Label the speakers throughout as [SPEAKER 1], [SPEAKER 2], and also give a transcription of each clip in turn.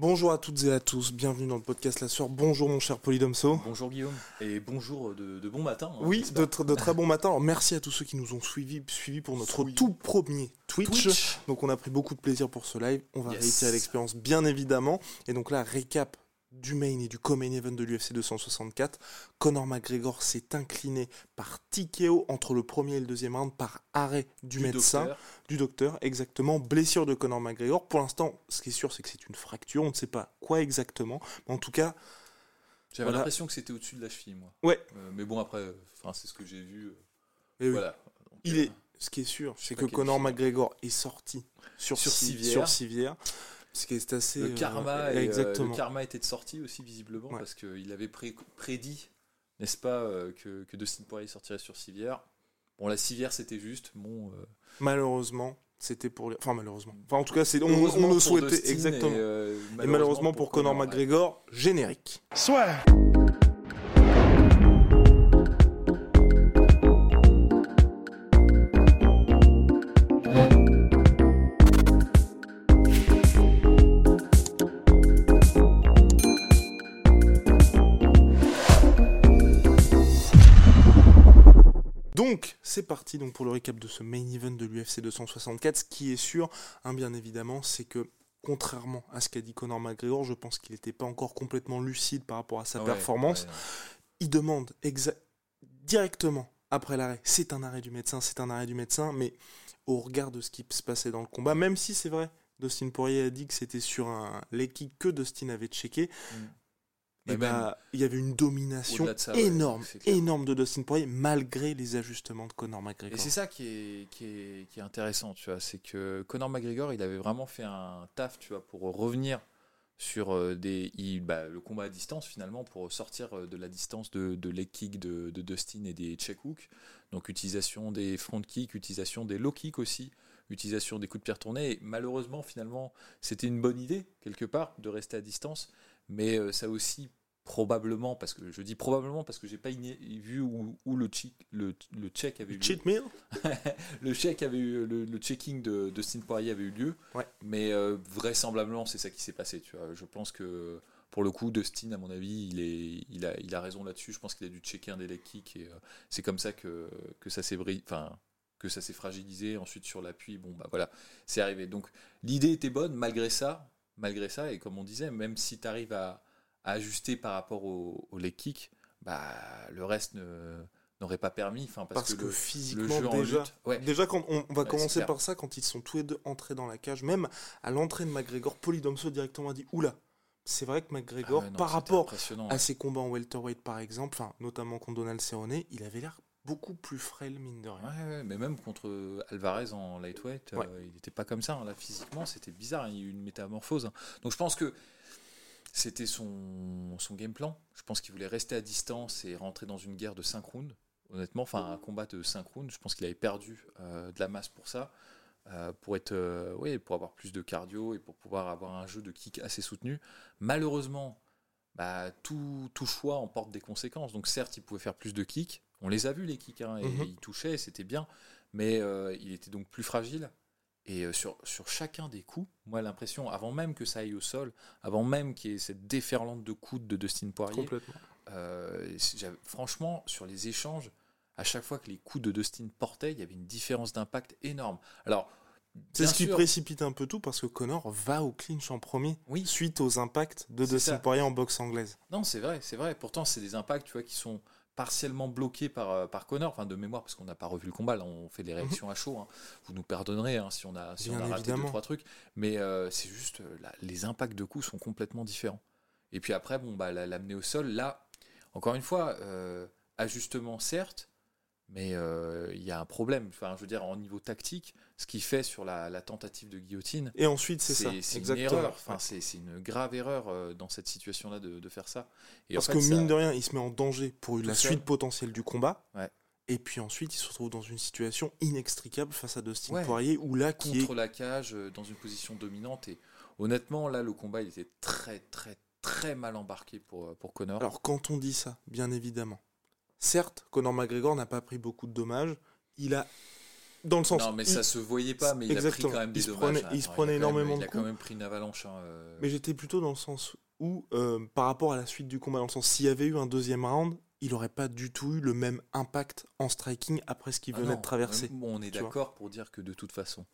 [SPEAKER 1] Bonjour à toutes et à tous, bienvenue dans le podcast La Sueur. Bonjour mon cher Polydomso.
[SPEAKER 2] Bonjour Guillaume et bonjour de, de bon matin. hein,
[SPEAKER 1] Oui, de, tr- de très bon matin. Alors, merci à tous ceux qui nous ont suivis, suivis pour notre tout premier Twitch.
[SPEAKER 2] Twitch.
[SPEAKER 1] Donc on a pris beaucoup de plaisir pour ce live. On va
[SPEAKER 2] Yes.
[SPEAKER 1] réitérer l'expérience bien évidemment. Et donc là, récap du main et du co-main event de l'UFC 264. Conor McGregor s'est incliné par TKO entre le premier et le deuxième round par arrêt du,
[SPEAKER 2] Du
[SPEAKER 1] médecin,
[SPEAKER 2] docteur.
[SPEAKER 1] du docteur, exactement. Blessure de Conor McGregor. Pour l'instant, ce qui est sûr, c'est que c'est une fracture. On ne sait pas quoi exactement. Mais en tout cas,
[SPEAKER 2] J'avais
[SPEAKER 1] Voilà.
[SPEAKER 2] l'impression que c'était au-dessus de la cheville, moi.
[SPEAKER 1] ouais,
[SPEAKER 2] Euh, mais bon, après, euh, c'est ce que j'ai vu. euh,
[SPEAKER 1] eh oui.
[SPEAKER 2] Voilà. Donc,
[SPEAKER 1] Il
[SPEAKER 2] euh,
[SPEAKER 1] est, ce qui est sûr, c'est que Conor. McGregor est sorti sur,
[SPEAKER 2] Sur
[SPEAKER 1] ci-
[SPEAKER 2] civière.
[SPEAKER 1] sur civière. Ce qui est assez.
[SPEAKER 2] Le
[SPEAKER 1] euh,
[SPEAKER 2] karma, et, euh,
[SPEAKER 1] exactement.
[SPEAKER 2] le karma était de sortie aussi, visiblement,
[SPEAKER 1] Ouais.
[SPEAKER 2] parce qu'il avait pré- prédit, n'est-ce pas, euh, que, que Dustin Poirier sortirait sur civière. Bon, la civière, c'était juste. Bon, euh,
[SPEAKER 1] Malheureusement, c'était pour. les- Enfin, malheureusement. Enfin, en tout cas, c'est on, le
[SPEAKER 2] pour
[SPEAKER 1] souhaitait exactement.
[SPEAKER 2] Et, euh,
[SPEAKER 1] Et malheureusement pour Conor
[SPEAKER 2] ouais.
[SPEAKER 1] McGregor, générique. Donc, parti donc pour le récap de ce main event de l'UFC 264. Ce qui est sûr, hein, bien évidemment, c'est que contrairement à ce qu'a dit Conor McGregor, je pense qu'il n'était pas encore complètement lucide par rapport à sa
[SPEAKER 2] Ouais,
[SPEAKER 1] performance.
[SPEAKER 2] ouais.
[SPEAKER 1] Il demande directement après l'arrêt. C'est un arrêt du médecin, c'est un arrêt du médecin, mais au regard de ce qui se passait dans le combat, même si c'est vrai, Dustin Poirier a dit que c'était sur un leg kick que Dustin avait checké,
[SPEAKER 2] Mm.
[SPEAKER 1] Et bah, il y avait une domination
[SPEAKER 2] ça,
[SPEAKER 1] énorme, énorme de Dustin Poirier, malgré les ajustements de Conor
[SPEAKER 2] Et
[SPEAKER 1] McGregor.
[SPEAKER 2] c'est ça qui est, qui, est, qui est intéressant, tu vois, c'est que Conor McGregor, il avait vraiment fait un taf, tu vois, pour revenir sur euh, des, il- bah, le combat à distance finalement, pour sortir euh, de la distance de, de leg kick de, de Dustin et des check hooks. Donc utilisation des front kicks, utilisation des low kicks aussi, utilisation des coups de pied retournés. Et malheureusement, finalement, c'était une bonne idée, quelque part, de rester à distance, mais euh, ça a aussi probablement, parce que je dis probablement parce que j'ai pas vu où, où le, le check avait eu lieu
[SPEAKER 1] meal
[SPEAKER 2] le check avait eu, le, le checking de, de Dustin Poirier avait eu lieu,
[SPEAKER 1] Ouais.
[SPEAKER 2] mais euh, vraisemblablement c'est ça qui s'est passé. Tu vois, je pense que pour le coup, Dustin, à mon avis, il est, il a, il a raison là-dessus. Je pense qu'il a dû checker un des leg kicks et euh, c'est comme ça que que ça s'est enfin que ça s'est fragilisé. Ensuite sur l'appui, bon bah voilà, c'est arrivé. Donc l'idée était bonne malgré ça, malgré ça et comme on disait, même si tu arrives à, à ajuster par rapport au, au leg kick, bah le reste ne n'aurait pas permis. Enfin parce,
[SPEAKER 1] Parce que,
[SPEAKER 2] le- le
[SPEAKER 1] physiquement,
[SPEAKER 2] jeu en
[SPEAKER 1] déjà,
[SPEAKER 2] lutte- ouais.
[SPEAKER 1] déjà quand on, on va
[SPEAKER 2] Ouais,
[SPEAKER 1] commencer par ça, quand ils sont tous les deux entrés dans la cage, même à l'entrée de McGregor, Polydomso directement a dit Oula, c'est vrai que McGregor,
[SPEAKER 2] Ah ouais, non,
[SPEAKER 1] par rapport à ses combats en welterweight par exemple, enfin, notamment contre Donald Cerrone, il avait l'air beaucoup plus frêle, mine de rien.
[SPEAKER 2] Mais même contre Alvarez en lightweight, euh, il n'était pas comme ça. hein. Là, physiquement, c'était bizarre. hein. Il y a eu une métamorphose. hein. Donc, je pense que c'était son, son game plan. Je pense qu'il voulait rester à distance et rentrer dans une guerre de 5 rounds. Honnêtement, enfin, un combat de 5 rounds. Je pense qu'il avait perdu euh, de la masse pour ça. euh, pour être, euh, oui, pour avoir plus de cardio et pour pouvoir avoir un jeu de kick assez soutenu. Malheureusement, bah, tout, tout choix emporte des conséquences. Donc certes, il pouvait faire plus de kicks. On les a vus les kicks, hein, et
[SPEAKER 1] Mhm.
[SPEAKER 2] il touchait, c'était bien. Mais euh, il était donc plus fragile. Et euh, sur, sur chacun des coups, moi l'impression, avant même que ça aille au sol, avant même qu'il y ait cette déferlante de coudes de Dustin Poirier, euh, franchement, sur les échanges, à chaque fois que les coups de Dustin portaient, il y avait une différence d'impact énorme. Alors,
[SPEAKER 1] C'est ce qui précipite un peu tout parce que Connor va au clinch en premier
[SPEAKER 2] Oui.
[SPEAKER 1] suite aux impacts de Dustin. Poirier en boxe anglaise.
[SPEAKER 2] Non, c'est vrai, c'est vrai. Pourtant, c'est des impacts, tu vois, qui sont partiellement bloqués par, euh, par Connor, enfin de mémoire, parce qu'on n'a pas revu le combat, là on fait des réactions à chaud. hein. Vous nous pardonnerez hein, si on a, si on a raté deux, trois trucs, mais euh, c'est juste, euh, là, les impacts de coups sont complètement différents. Et puis après, bon, bah, la- l'amener au sol, là, encore une fois, euh, ajustement certes, mais euh, il y a un problème. Enfin, je veux dire, en niveau tactique, ce qu'il fait sur la, tentative de guillotine.
[SPEAKER 1] Et ensuite, c'est ça.
[SPEAKER 2] C'est une erreur. Enfin, c'est une grave erreur euh, dans cette situation-là de, faire ça.
[SPEAKER 1] Et Parce que mine de rien, il se met en danger pour la suite potentielle du combat. Et puis ensuite, il se retrouve dans une situation inextricable face à Dustin Poirier, où là,
[SPEAKER 2] qui contre la cage, euh, dans une position dominante. Et honnêtement, là, le combat, il était très, très, très mal embarqué pour, pour Connor.
[SPEAKER 1] Alors, quand on dit ça, bien évidemment, Certes, Conor McGregor n'a pas pris beaucoup de dommages. Il a dans le sens.
[SPEAKER 2] Non, mais ça se voyait pas, mais il a pris quand même des
[SPEAKER 1] il
[SPEAKER 2] dommages.
[SPEAKER 1] il se prenait énormément
[SPEAKER 2] de
[SPEAKER 1] coups.
[SPEAKER 2] Il a quand même pris une avalanche. Hein, euh.
[SPEAKER 1] Mais j'étais plutôt dans le sens où, euh, par rapport à la suite du combat, dans le sens s'il y avait eu un deuxième round, il n'aurait pas du tout eu le même impact en striking après ce qu'il ah venait de traverser.
[SPEAKER 2] on est d'accord pour dire que de toute façon,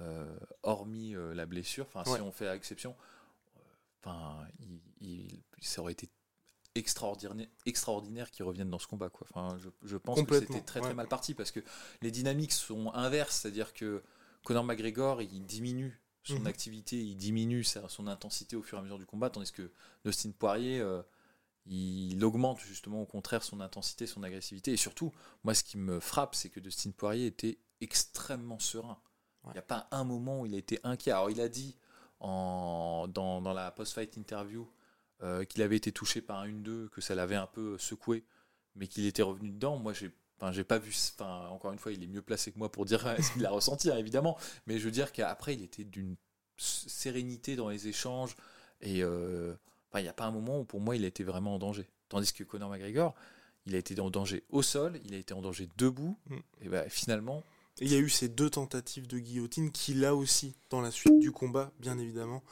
[SPEAKER 2] euh, hormis la blessure, enfin si on fait exception, enfin il, ça aurait été extraordinaire, extraordinaire qui reviennent dans ce combat. Quoi. Enfin, je, pense que c'était très très mal parti parce que les dynamiques sont inverses, c'est-à-dire que Conor McGregor il diminue son mhm. activité, il diminue son intensité au fur et à mesure du combat, tandis que Dustin Poirier euh, il augmente justement au contraire son intensité, son agressivité et surtout, moi ce qui me frappe, c'est que Dustin Poirier était extrêmement serein. Il n'y a pas un moment où il a été inquiet. Alors il a dit en, dans, dans la post-fight interview euh, qu'il avait été touché par un 1-2, que ça l'avait un peu secoué, mais qu'il était revenu dedans. Moi, j'ai Enfin, j'ai pas vu. Enfin, encore une fois, il est mieux placé que moi pour dire ce qu'il a ressenti, hein, évidemment. Mais je veux dire qu'après, il était d'une sérénité dans les échanges. Et euh, il n'y a pas un moment où pour moi, il a été vraiment en danger. Tandis que Conor McGregor, il a été en danger au sol, il a été en danger debout. Mm. Et ben, finalement.
[SPEAKER 1] Il y a eu ces deux tentatives de guillotine qui, là aussi, dans la suite du combat, bien évidemment,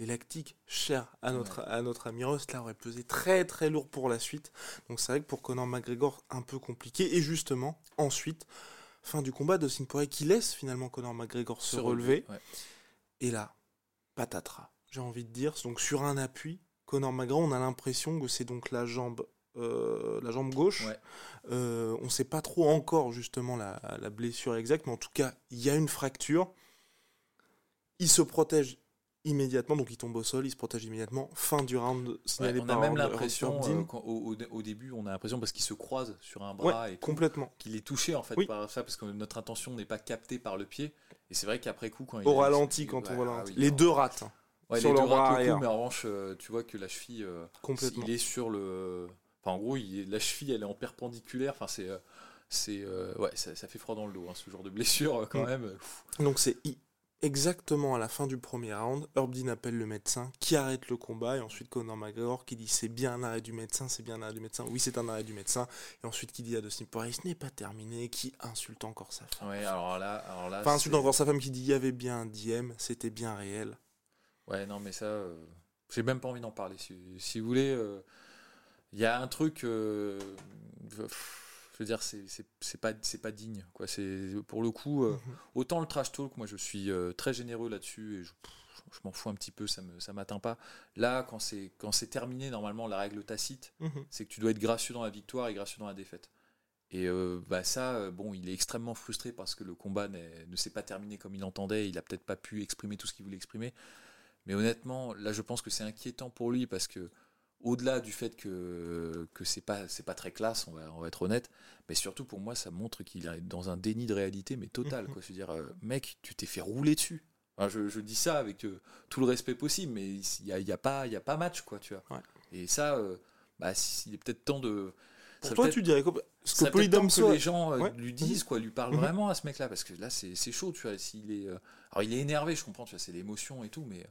[SPEAKER 1] les lactiques chers à notre, à notre ami Ross, là, aurait pesé très très lourd pour la suite. Donc c'est vrai que pour Conor McGregor, un peu compliqué. Et justement, ensuite, fin du combat, Dustin Poirier qui laisse finalement Conor McGregor se, relever. Et là, patatras, j'ai envie de dire. Donc sur un appui, Conor McGregor, on a l'impression que c'est donc la jambe euh, la jambe gauche. Euh, on ne sait pas trop encore justement la, la, blessure exacte, mais en tout cas, il y a une fracture. Il se protège immédiatement, donc il tombe au sol, il se protège immédiatement. Fin du round
[SPEAKER 2] signalé On a même l'impression, euh, au, début, on a l'impression parce qu'il se croise sur un bras et
[SPEAKER 1] complètement
[SPEAKER 2] qu'il est touché en fait par ça, parce que notre intention n'est pas captée par le pied. Et c'est vrai qu'après coup, quand
[SPEAKER 1] il au ralenti, quand on voit ah les deux rates
[SPEAKER 2] sur les deux bras coup, mais en revanche, euh, tu vois que la cheville, euh, il est sur le. Enfin, en gros, la cheville, elle est en perpendiculaire. Enfin, c'est c'est ouais ça, fait froid dans le dos hein, ce genre de blessure quand mm. même
[SPEAKER 1] donc c'est exactement à la fin du premier round, Herb Dean appelle le médecin qui arrête le combat et ensuite Conor McGregor qui dit c'est bien un arrêt du médecin, c'est bien un arrêt du médecin, oui c'est un arrêt du médecin et ensuite qui dit à Dustin Poirier ce n'est pas terminé, qui insulte encore sa femme.
[SPEAKER 2] Ouais, alors là, alors là
[SPEAKER 1] enfin insulte encore sa femme qui dit il y avait bien un DM, c'était bien réel.
[SPEAKER 2] Ouais non mais ça, euh, j'ai même pas envie d'en parler. Si, vous voulez, euh, il y a un truc. Euh, je veux dire, c'est pas, pas digne. Quoi. Pour le coup, euh, mhm. autant le trash talk, moi je suis euh, très généreux là-dessus et je, m'en fous un petit peu, ça ne m'atteint pas. Là, quand c'est terminé, normalement, la règle tacite, mhm. c'est que tu dois être gracieux dans la victoire et gracieux dans la défaite. Et euh, bah ça, bon, il est extrêmement frustré parce que le combat ne s'est pas terminé comme il entendait, il a peut-être pas pu exprimer tout ce qu'il voulait exprimer. Mais honnêtement, là, je pense que c'est inquiétant pour lui parce que au-delà du fait que, que c'est pas c'est pas très classe, on va, on va être honnête, mais surtout pour moi ça montre qu'il est dans un déni de réalité mais total quoi. Je dire, euh, mec, tu t'es fait rouler dessus. je, dis ça avec euh, tout le respect possible, mais il y a, y a, pas il y a pas match quoi, tu vois. Et ça, euh, bah, il est peut-être temps de
[SPEAKER 1] pour toi, tu dirais
[SPEAKER 2] ce que Polydome que les gens lui disent, quoi, lui parlent mhm. vraiment à ce mec-là, parce que là, c'est chaud, tu vois. S'il est, alors, il est énervé, je comprends, tu vois, c'est l'émotion et tout, mais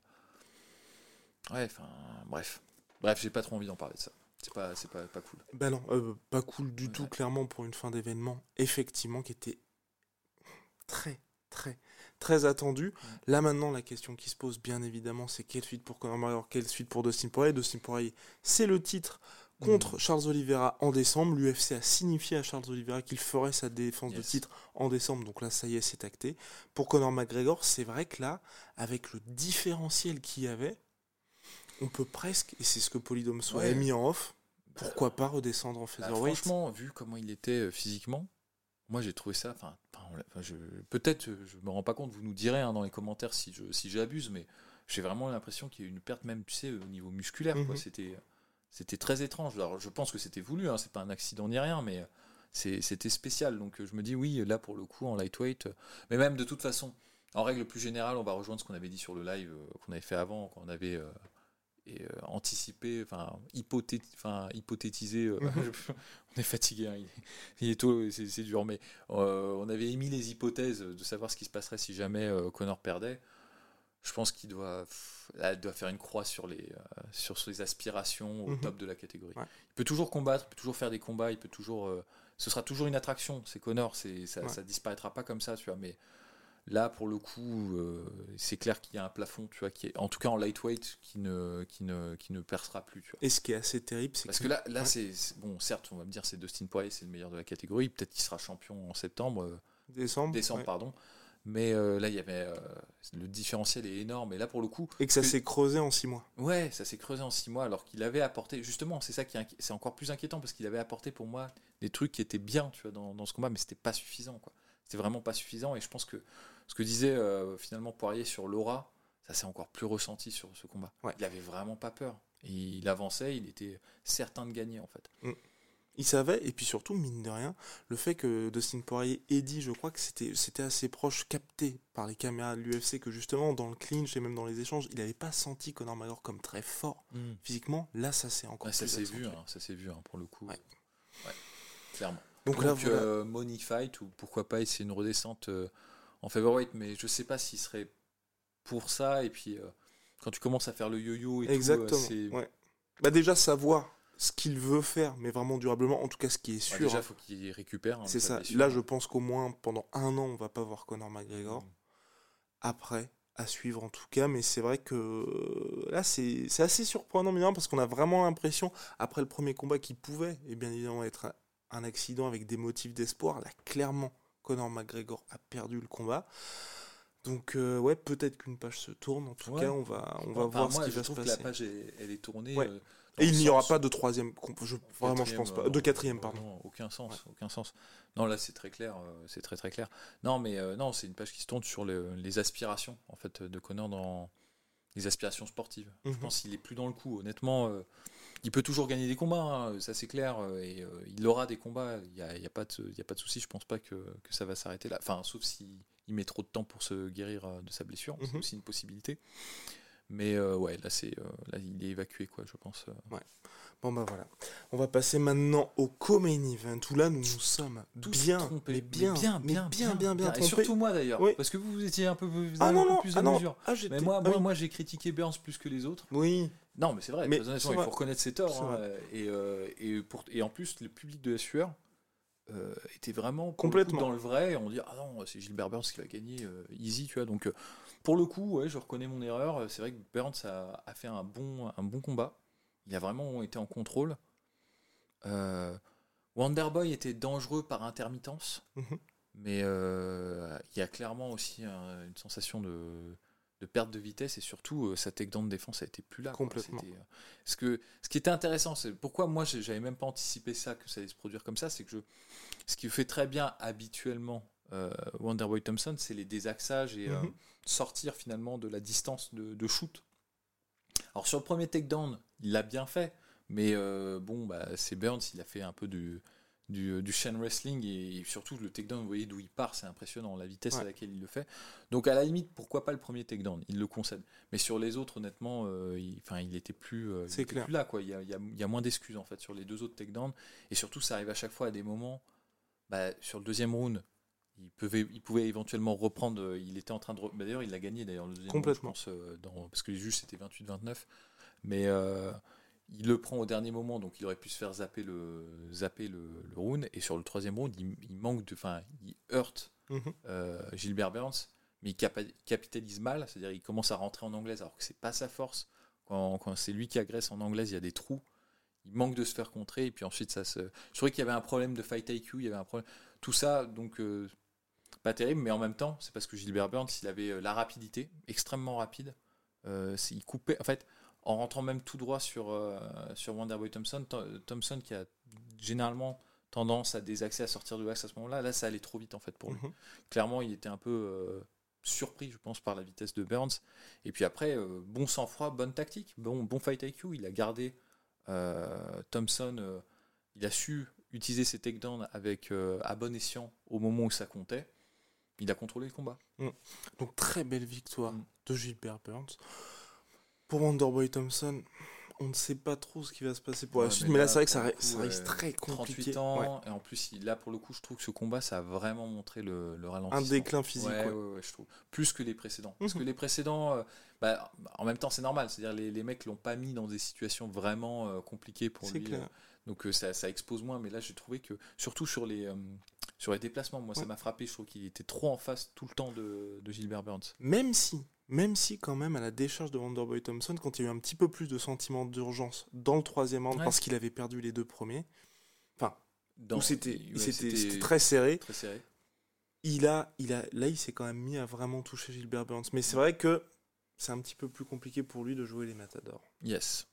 [SPEAKER 2] ouais, enfin, bref. Bref, j'ai pas trop envie d'en parler de ça. C'est pas, c'est pas, pas cool.
[SPEAKER 1] Ben non, euh, pas cool du tout, clairement, pour une fin d'événement, effectivement, qui était très, très, très attendu. Là maintenant, la question qui se pose, bien évidemment, c'est quelle suite pour Conor McGregor, quelle suite pour Dustin Poirier? Dustin Poirier, c'est le titre contre mm. Charles Oliveira en décembre. L'UFC a signifié à Charles Oliveira qu'il ferait sa défense de titre en décembre. Donc là, ça y est, c'est acté. Pour Conor McGregor, c'est vrai que là, avec le différentiel qu'il y avait, on peut presque, et c'est ce que Polydome soit a mis en off, pourquoi pas redescendre en bah, featherweight
[SPEAKER 2] Franchement, vu comment il était euh, physiquement, moi j'ai trouvé ça. Enfin, peut-être, je me rends pas compte. Vous nous direz hein, dans les commentaires si je si j'abuse, mais j'ai vraiment l'impression qu'il y a eu une perte même, tu sais, au niveau musculaire. Mhm. C'était c'était très étrange. Alors, je pense que c'était voulu. Hein, c'est pas un accident ni rien, mais c'était spécial. Donc je me dis oui, là pour le coup en lightweight, mais même de toute façon, en règle plus générale, on va rejoindre ce qu'on avait dit sur le live qu'on avait fait avant, quand on avait et euh, anticiper, enfin, hypothé hypothétiser. Euh, mhm. on est fatigué, hein, il, est tôt, c'est dur, mais euh, on avait émis les hypothèses de savoir ce qui se passerait si jamais Connor perdait. Je pense qu'il doit, doit faire une croix sur, les, sur ses aspirations au mhm. top de la catégorie. Il peut toujours combattre, il peut toujours faire des combats, il peut toujours. ce sera toujours une attraction, c'est Connor, ça, ça disparaîtra pas comme ça, tu vois, mais Là, pour le coup, euh, c'est clair qu'il y a un plafond, tu vois, qui est, en tout cas en lightweight, qui ne, qui ne, qui ne percera plus. Tu vois.
[SPEAKER 1] Et ce qui est assez terrible, c'est
[SPEAKER 2] parce que, là, là, c'est bon, certes, on va me dire, c'est Dustin Poirier, c'est le meilleur de la catégorie. Peut-être qu'il sera champion en septembre, euh,
[SPEAKER 1] décembre,
[SPEAKER 2] décembre, pardon. Mais euh, là, il y avait le différentiel est énorme. Et là, pour le coup,
[SPEAKER 1] et que ça s'est creusé en six mois.
[SPEAKER 2] Ouais, ça s'est creusé en six mois, alors qu'il avait apporté. Justement, c'est ça qui est, c'est encore plus inquiétant parce qu'il avait apporté pour moi des trucs qui étaient bien, tu vois, dans, dans ce combat, mais c'était pas suffisant, quoi. C'était vraiment pas suffisant. Et je pense que ce que disait euh, finalement Poirier sur Laura, ça s'est encore plus ressenti sur ce combat. Il avait vraiment pas peur. Il avançait, il était certain de gagner en fait. Mm.
[SPEAKER 1] Il savait, et puis surtout, mine de rien, le fait que Dustin Poirier ait dit, je crois que c'était, c'était assez proche, capté par les caméras de l'UFC, que justement, dans le clinch et même dans les échanges, il n'avait pas senti Conor McGregor comme très fort mm. physiquement. Là, ça s'est encore
[SPEAKER 2] ça s'est vu, hein, ça s'est vu hein, pour le coup. clairement. Donc, là, euh, Money Fight, ou pourquoi pas essayer une redescente euh, en featherweight, mais je sais pas s'il serait pour ça. Et puis, euh, quand tu commences à faire le yo-yo et
[SPEAKER 1] Exactement, tout, ouais. Bah déjà, savoir ce qu'il veut faire, mais vraiment durablement, en tout cas ce qui est sûr.
[SPEAKER 2] déjà, il faut qu'il récupère. Hein,
[SPEAKER 1] c'est ça. Là, je pense qu'au moins pendant un an, on va pas voir Conor McGregor. Mm. Après, à suivre en tout cas, mais c'est vrai que là, c'est assez surprenant, bien parce qu'on a vraiment l'impression, après le premier combat qui pouvait, et bien évidemment, être un accident avec des motifs d'espoir, là, clairement, Conor McGregor a perdu le combat. Donc euh, ouais, peut-être qu'une page se tourne. En tout cas, on va on va voir ce qui va se passer.
[SPEAKER 2] Que la page elle est tournée.
[SPEAKER 1] Euh, et il n'y aura pas de troisième. Je, vraiment, je pense pas. De quatrième, euh, pardon.
[SPEAKER 2] aucun sens, aucun sens. Non, là c'est très clair, c'est très très clair. Non, mais non, c'est une page qui se tourne sur les aspirations en fait de Conor dans les aspirations sportives. Je mhm. pense qu'il est plus dans le coup. Honnêtement, il peut toujours gagner des combats, hein, ça c'est clair, euh, et euh, il aura des combats, il n'y a, y a, pas de, a pas de souci, je pense pas que, que ça va s'arrêter là. Enfin, sauf s'il met trop de temps pour se guérir euh, de sa blessure, c'est mhm. aussi une possibilité. Mais ouais, là, c'est, là, il est évacué, quoi, je pense.
[SPEAKER 1] Ouais. Bon, bah voilà. On va passer maintenant au co-main event, où là, nous nous sommes bien, mais bien, bien, bien, bien, bien, bien,
[SPEAKER 2] Et surtout moi, d'ailleurs, parce que vous, vous étiez un peu, vous ah, non, plus de ah, mesure. Ah, mais moi, ah moi, moi j'ai critiqué Burns plus que les autres.
[SPEAKER 1] Oui.
[SPEAKER 2] Non, mais c'est vrai, il faut reconnaître ses torts. Hein, et, euh, et, pour, et, en plus, le public de la sueur euh, était vraiment
[SPEAKER 1] complètement
[SPEAKER 2] dans le vrai. On dit, ah non, c'est Gilbert Burns qui va gagner, euh, easy, tu vois. Donc, pour le coup, ouais, je reconnais mon erreur. C'est vrai que Burns a, a, fait un bon, un bon combat. Il a vraiment été en contrôle. Wonderboy était dangereux par intermittence. Mhm. Mais il y a clairement aussi une sensation de de perte de vitesse et surtout euh, sa takedown de défense a été plus là.
[SPEAKER 1] Complètement.
[SPEAKER 2] Euh, ce, que, ce qui était intéressant, c'est pourquoi moi j'avais même pas anticipé ça, que ça allait se produire comme ça, c'est que je, ce qui fait très bien habituellement euh, Wonderboy Thompson, c'est les désaxages et mhm. sortir finalement de la distance de, shoot. Alors sur le premier takedown, il l'a bien fait, mais bon, bah, c'est Burns, il a fait un peu de du, euh, du chain wrestling et, surtout le takedown, vous voyez d'où il part, c'est impressionnant la vitesse à laquelle il le fait. Donc à la limite, pourquoi pas le premier takedown? Il le concède. Mais sur les autres, honnêtement, euh, il, il était plus, euh, plus là. Quoi. Il, y a, il y a moins d'excuses en fait sur les deux autres takedowns. Et surtout, ça arrive à chaque fois à des moments. Bah, sur le deuxième round, il pouvait, il pouvait éventuellement reprendre. Il était en train de. Bah, d'ailleurs, il l'a gagné d'ailleurs le deuxième
[SPEAKER 1] Complètement.
[SPEAKER 2] Round, dans, parce que les juges c'était 28-29. Mais il le prend au dernier moment, donc il aurait pu se faire zapper le, zapper le, round. Et sur le troisième round, il, manque de. Enfin, il heurte mhm. euh, Gilbert Burns, mais il capitalise mal, c'est-à-dire il commence à rentrer en anglaise alors que c'est pas sa force. Quand, c'est lui qui agresse en anglaise, il y a des trous. Il manque de se faire contrer, et puis ensuite ça se. Je trouvais qu'il y avait un problème de fight IQ, il y avait un problème. Tout ça, donc. Euh, pas terrible, mais en même temps, c'est parce que Gilbert Burns, il avait euh, la rapidité, extrêmement rapide. il coupait. En fait, en rentrant même tout droit sur, euh, sur Wonderboy Thompson, Thompson qui a généralement tendance à désaxer, à sortir de l'axe à ce moment-là, là ça allait trop vite en fait pour lui. Mhm. Clairement il était un peu euh, surpris je pense par la vitesse de Burns. Et puis après, euh, bon sang-froid, bonne tactique, bon, bon fight IQ, il a gardé Thompson, il a su utiliser ses takedowns avec euh, à bon escient au moment où ça comptait, il a contrôlé le combat.
[SPEAKER 1] Donc très belle victoire
[SPEAKER 2] Mm.
[SPEAKER 1] de Gilbert Burns. Pour Wonderboy Thompson, on ne sait pas trop ce qui va se passer pour la suite,
[SPEAKER 2] mais
[SPEAKER 1] là,
[SPEAKER 2] là,
[SPEAKER 1] c'est vrai que ça,
[SPEAKER 2] coup,
[SPEAKER 1] ça
[SPEAKER 2] ouais,
[SPEAKER 1] très compliqué.
[SPEAKER 2] 38 ans,
[SPEAKER 1] Ouais.
[SPEAKER 2] et en plus, là pour le coup, je trouve que ce combat, ça a vraiment montré le, le ralentissement.
[SPEAKER 1] Un déclin physique.
[SPEAKER 2] Ouais, je trouve. Plus que les précédents. Parce
[SPEAKER 1] Mhm.
[SPEAKER 2] que les précédents, euh, bah, en même temps, c'est normal. C'est-à-dire, les, les mecs l'ont pas mis dans des situations vraiment euh, compliquées pour lui.
[SPEAKER 1] clair.
[SPEAKER 2] euh, donc euh, ça, ça expose moins. Mais là, j'ai trouvé que, surtout sur les, sur les déplacements, moi, ça m'a frappé. Je trouve qu'il était trop en face tout le temps de, de Gilbert Burns.
[SPEAKER 1] Même si, même si quand même à la décharge de Wonderboy Thompson, quand il y a eu un petit peu plus de sentiment d'urgence dans le troisième round
[SPEAKER 2] Ouais.
[SPEAKER 1] parce qu'il avait perdu les deux premiers,
[SPEAKER 2] Dans-
[SPEAKER 1] où c'était
[SPEAKER 2] ouais,
[SPEAKER 1] c'était- c'était très serré,
[SPEAKER 2] très serré.
[SPEAKER 1] il a, il a, là il s'est quand même mis à vraiment toucher Gilbert Burns. Mais c'est vrai que c'est un petit peu plus compliqué pour lui de jouer les matadors.
[SPEAKER 2] Yes.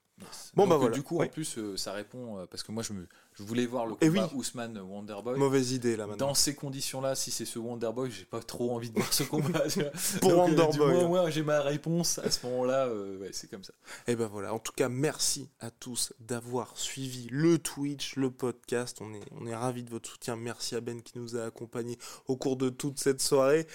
[SPEAKER 1] Bon,
[SPEAKER 2] Donc,
[SPEAKER 1] bah
[SPEAKER 2] euh,
[SPEAKER 1] voilà.
[SPEAKER 2] Du coup,
[SPEAKER 1] Oui.
[SPEAKER 2] en plus, euh, ça répond euh, parce que moi, je, me, je voulais voir le
[SPEAKER 1] Eh
[SPEAKER 2] combat
[SPEAKER 1] oui.
[SPEAKER 2] Ousmane Wonderboy.
[SPEAKER 1] Mauvaise idée là maintenant.
[SPEAKER 2] Dans ces conditions-là, si c'est ce Wonderboy, j'ai pas trop envie de voir ce combat.
[SPEAKER 1] Pour
[SPEAKER 2] Donc, du
[SPEAKER 1] Wonderboy.
[SPEAKER 2] moins, moi, j'ai ma réponse à ce moment-là. ouais, c'est comme ça.
[SPEAKER 1] Et ben voilà, en tout cas, merci à tous d'avoir suivi le Twitch, le podcast. On est, on est ravis de votre soutien. Merci à Ben qui nous a accompagnés au cours de toute cette soirée.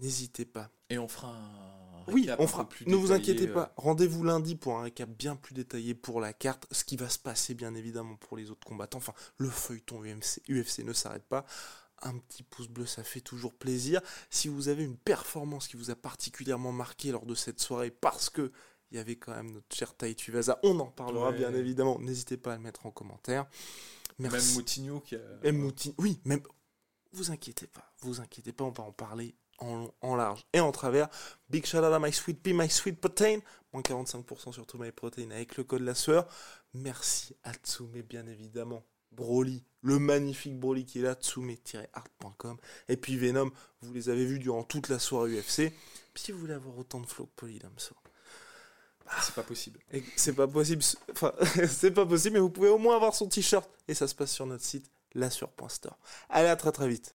[SPEAKER 1] N'hésitez pas.
[SPEAKER 2] Et on fera un.
[SPEAKER 1] Oui, on fera.
[SPEAKER 2] plus
[SPEAKER 1] Ne vous inquiétez
[SPEAKER 2] euh,
[SPEAKER 1] pas. Rendez-vous lundi pour un récap bien plus détaillé pour la carte. Ce qui va se passer, bien évidemment, pour les autres combattants. Enfin, le feuilleton UFC, UFC ne s'arrête pas. Un petit pouce bleu, ça fait toujours plaisir. Si vous avez une performance qui vous a particulièrement marqué lors de cette soirée, parce que il y avait quand même notre cher Tai Tuivasa, on en parlera
[SPEAKER 2] Ouais.
[SPEAKER 1] bien évidemment. N'hésitez pas à le mettre en commentaire.
[SPEAKER 2] Même
[SPEAKER 1] Merci.
[SPEAKER 2] Moutinho qui a.
[SPEAKER 1] Oui, même. Vous inquiétez pas, vous inquiétez pas, on va en parler en long, en large et en travers. Big shout out à My Sweet Pea, My Sweet Protein, moins 45% sur tout My Protein avec le code la sueur. Merci à Tsume, bien évidemment. Broly, le magnifique Broly qui est là, tsume-art.com. Et puis Venom, vous les avez vus durant toute la soirée UFC. Puis si vous voulez avoir autant de flow que Polydamso,
[SPEAKER 2] C'est pas possible.
[SPEAKER 1] c'est pas possible, enfin, c'est pas possible, mais vous pouvez au moins avoir son t-shirt. Et ça se passe sur notre site, lassure.store. Allez, à très très vite.